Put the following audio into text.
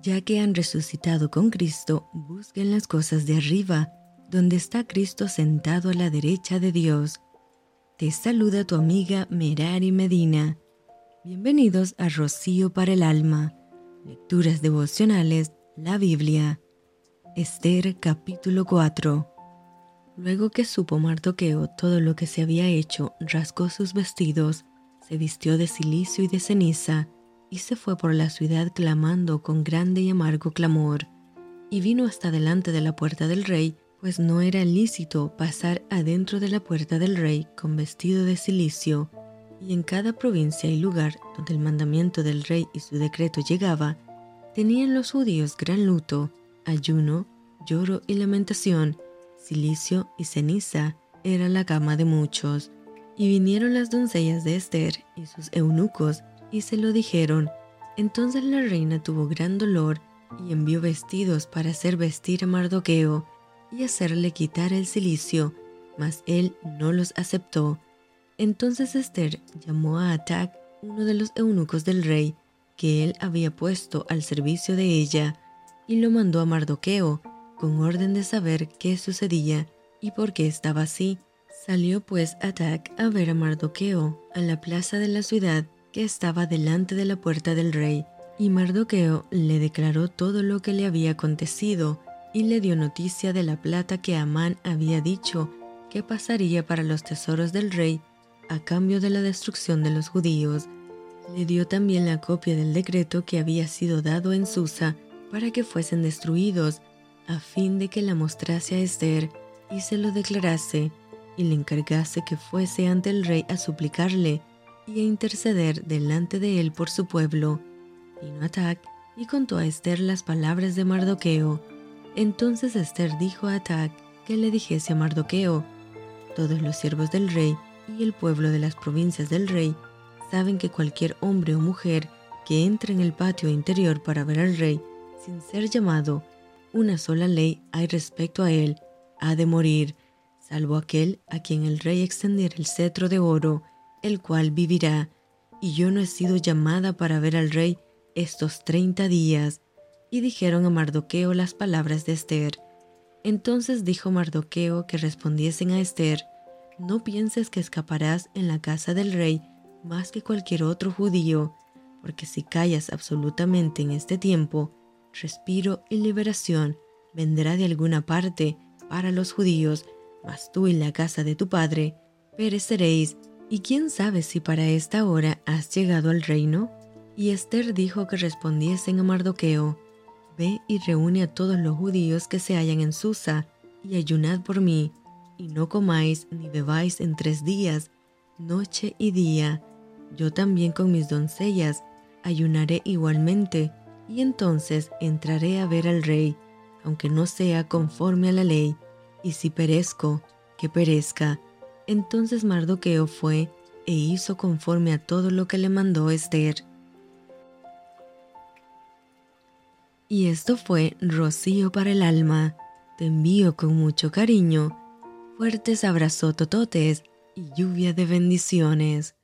Ya que han resucitado con Cristo, busquen las cosas de arriba, donde está Cristo sentado a la derecha de Dios. Te saluda tu amiga Merari Medina. Bienvenidos a Rocío para el Alma. Lecturas devocionales, la Biblia. Esther capítulo 4. Luego que supo Mardoqueo todo lo que se había hecho, rasgó sus vestidos, se vistió de silicio y de ceniza, y se fue por la ciudad clamando con grande y amargo clamor. Y vino hasta delante de la puerta del rey, pues no era lícito pasar adentro de la puerta del rey con vestido de silicio, y en cada provincia y lugar donde el mandamiento del rey y su decreto llegaba, tenían los judíos gran luto, ayuno, lloro y lamentación, silicio y ceniza era la cama de muchos. Y vinieron las doncellas de Esther y sus eunucos y se lo dijeron. Entonces la reina tuvo gran dolor y envió vestidos para hacer vestir a Mardoqueo y hacerle quitar el silicio, mas él no los aceptó. Entonces Esther llamó a Atac, uno de los eunucos del rey, que él había puesto al servicio de ella, y lo mandó a Mardoqueo, con orden de saber qué sucedía y por qué estaba así. Salió pues Atac a ver a Mardoqueo a la plaza de la ciudad que estaba delante de la puerta del rey, y Mardoqueo le declaró todo lo que le había acontecido y le dio noticia de la plata que Amán había dicho que pasaría para los tesoros del rey a cambio de la destrucción de los judíos. Le dio también la copia del decreto que había sido dado en Susa para que fuesen destruidos a fin de que la mostrase a Esther y se lo declarase, y le encargase que fuese ante el rey a suplicarle y a interceder delante de él por su pueblo. Vino Atac y contó a Esther las palabras de Mardoqueo. Entonces Esther dijo a Atac que le dijese a Mardoqueo, todos los siervos del rey y el pueblo de las provincias del rey saben que cualquier hombre o mujer que entre en el patio interior para ver al rey sin ser llamado una sola ley hay respecto a él, ha de morir, salvo aquel a quien el rey extendiera el cetro de oro, el cual vivirá, y yo no he sido llamada para ver al rey estos treinta días. Y dijeron a Mardoqueo las palabras de Esther. Entonces dijo Mardoqueo que respondiesen a Esther, No pienses que escaparás en la casa del rey más que cualquier otro judío, porque si callas absolutamente en este tiempo, respiro y liberación vendrá de alguna parte para los judíos, mas tú y la casa de tu padre pereceréis, y quién sabe si para esta hora has llegado al reino. Y Esther dijo que respondiesen a Mardoqueo, Ve y reúne a todos los judíos que se hallan en Susa, y ayunad por mí, y no comáis ni bebáis en tres días, noche y día. Yo también con mis doncellas ayunaré igualmente, y entonces entraré a ver al rey, aunque no sea conforme a la ley, y si perezco, que perezca. Entonces Mardoqueo fue e hizo conforme a todo lo que le mandó Esther. Y esto fue rocío para el alma. Te envío con mucho cariño, fuertes abrazos tototes y lluvia de bendiciones.